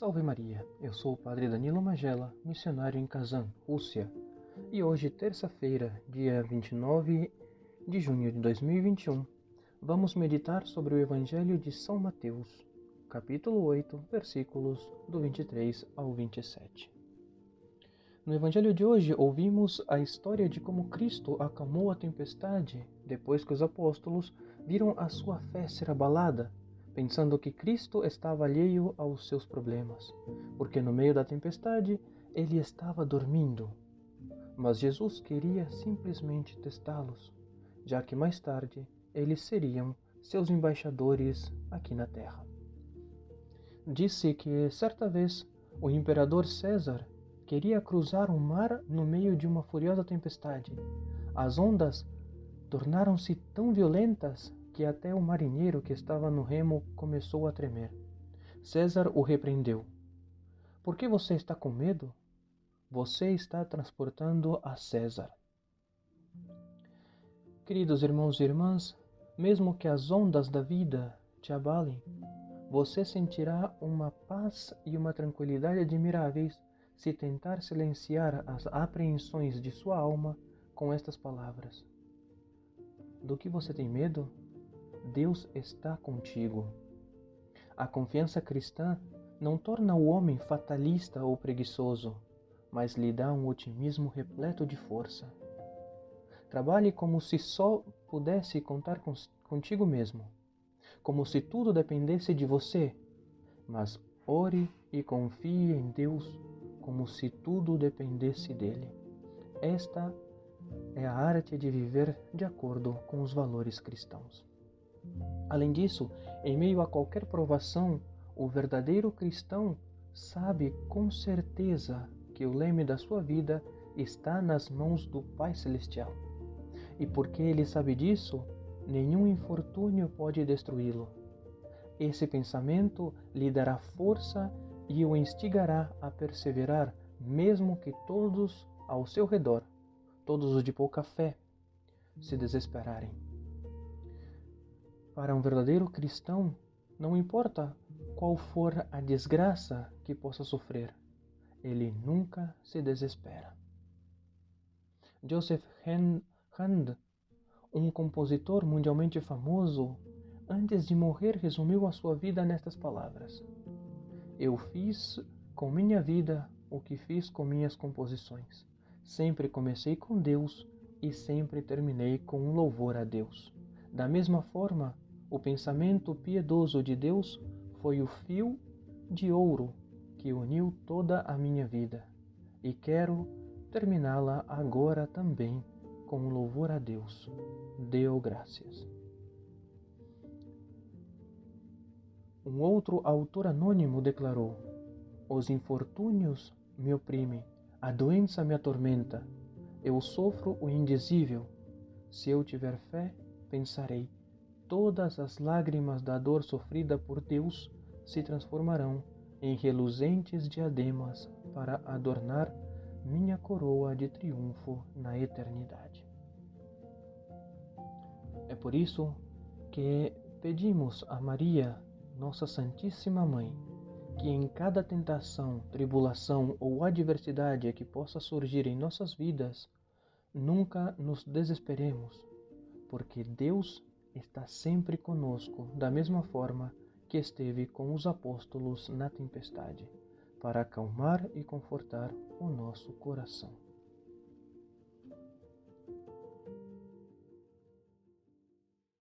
Salve Maria, eu sou o Padre Danilo Magela, missionário em Kazan, Rússia, e hoje, terça-feira, dia 29 de junho de 2021, vamos meditar sobre o Evangelho de São Mateus, capítulo 8, versículos do 23 ao 27. No Evangelho de hoje, ouvimos a história de como Cristo acalmou a tempestade depois que os apóstolos viram a sua fé ser abalada pensando que Cristo estava alheio aos seus problemas, porque no meio da tempestade ele estava dormindo. Mas Jesus queria simplesmente testá-los, já que mais tarde eles seriam seus embaixadores aqui na terra. Disse que certa vez o imperador César queria cruzar um mar no meio de uma furiosa tempestade. As ondas tornaram-se tão violentas que até o marinheiro que estava no remo começou a tremer. César o repreendeu. Por que você está com medo? Você está transportando a César. Queridos irmãos e irmãs, mesmo que as ondas da vida te abalem, você sentirá uma paz e uma tranquilidade admiráveis se tentar silenciar as apreensões de sua alma com estas palavras: Do que você tem medo? Deus está contigo. A confiança cristã não torna o homem fatalista ou preguiçoso, mas lhe dá um otimismo repleto de força. Trabalhe como se só pudesse contar contigo mesmo, como se tudo dependesse de você, mas ore e confie em Deus como se tudo dependesse dele. Esta é a arte de viver de acordo com os valores cristãos. Além disso, em meio a qualquer provação, o verdadeiro cristão sabe com certeza que o leme da sua vida está nas mãos do Pai Celestial. E porque ele sabe disso, nenhum infortúnio pode destruí-lo. Esse pensamento lhe dará força e o instigará a perseverar, mesmo que todos ao seu redor, todos os de pouca fé, se desesperarem. Para um verdadeiro cristão, não importa qual for a desgraça que possa sofrer, ele nunca se desespera. Joseph Hand, um compositor mundialmente famoso, antes de morrer resumiu a sua vida nestas palavras: Eu fiz com minha vida o que fiz com minhas composições. Sempre comecei com Deus e sempre terminei com um louvor a Deus. Da mesma forma, o pensamento piedoso de Deus foi o fio de ouro que uniu toda a minha vida, e quero terminá-la agora também com louvor a Deus. Deu graças. Um outro autor anônimo declarou: Os infortúnios me oprimem, a doença me atormenta, eu sofro o indizível. Se eu tiver fé, pensarei todas as lágrimas da dor sofrida por Deus se transformarão em reluzentes diademas para adornar minha coroa de triunfo na eternidade. É por isso que pedimos a Maria, nossa Santíssima Mãe, que em cada tentação, tribulação ou adversidade que possa surgir em nossas vidas, nunca nos desesperemos, porque Deus está sempre conosco, da mesma forma que esteve com os apóstolos na tempestade, para acalmar e confortar o nosso coração.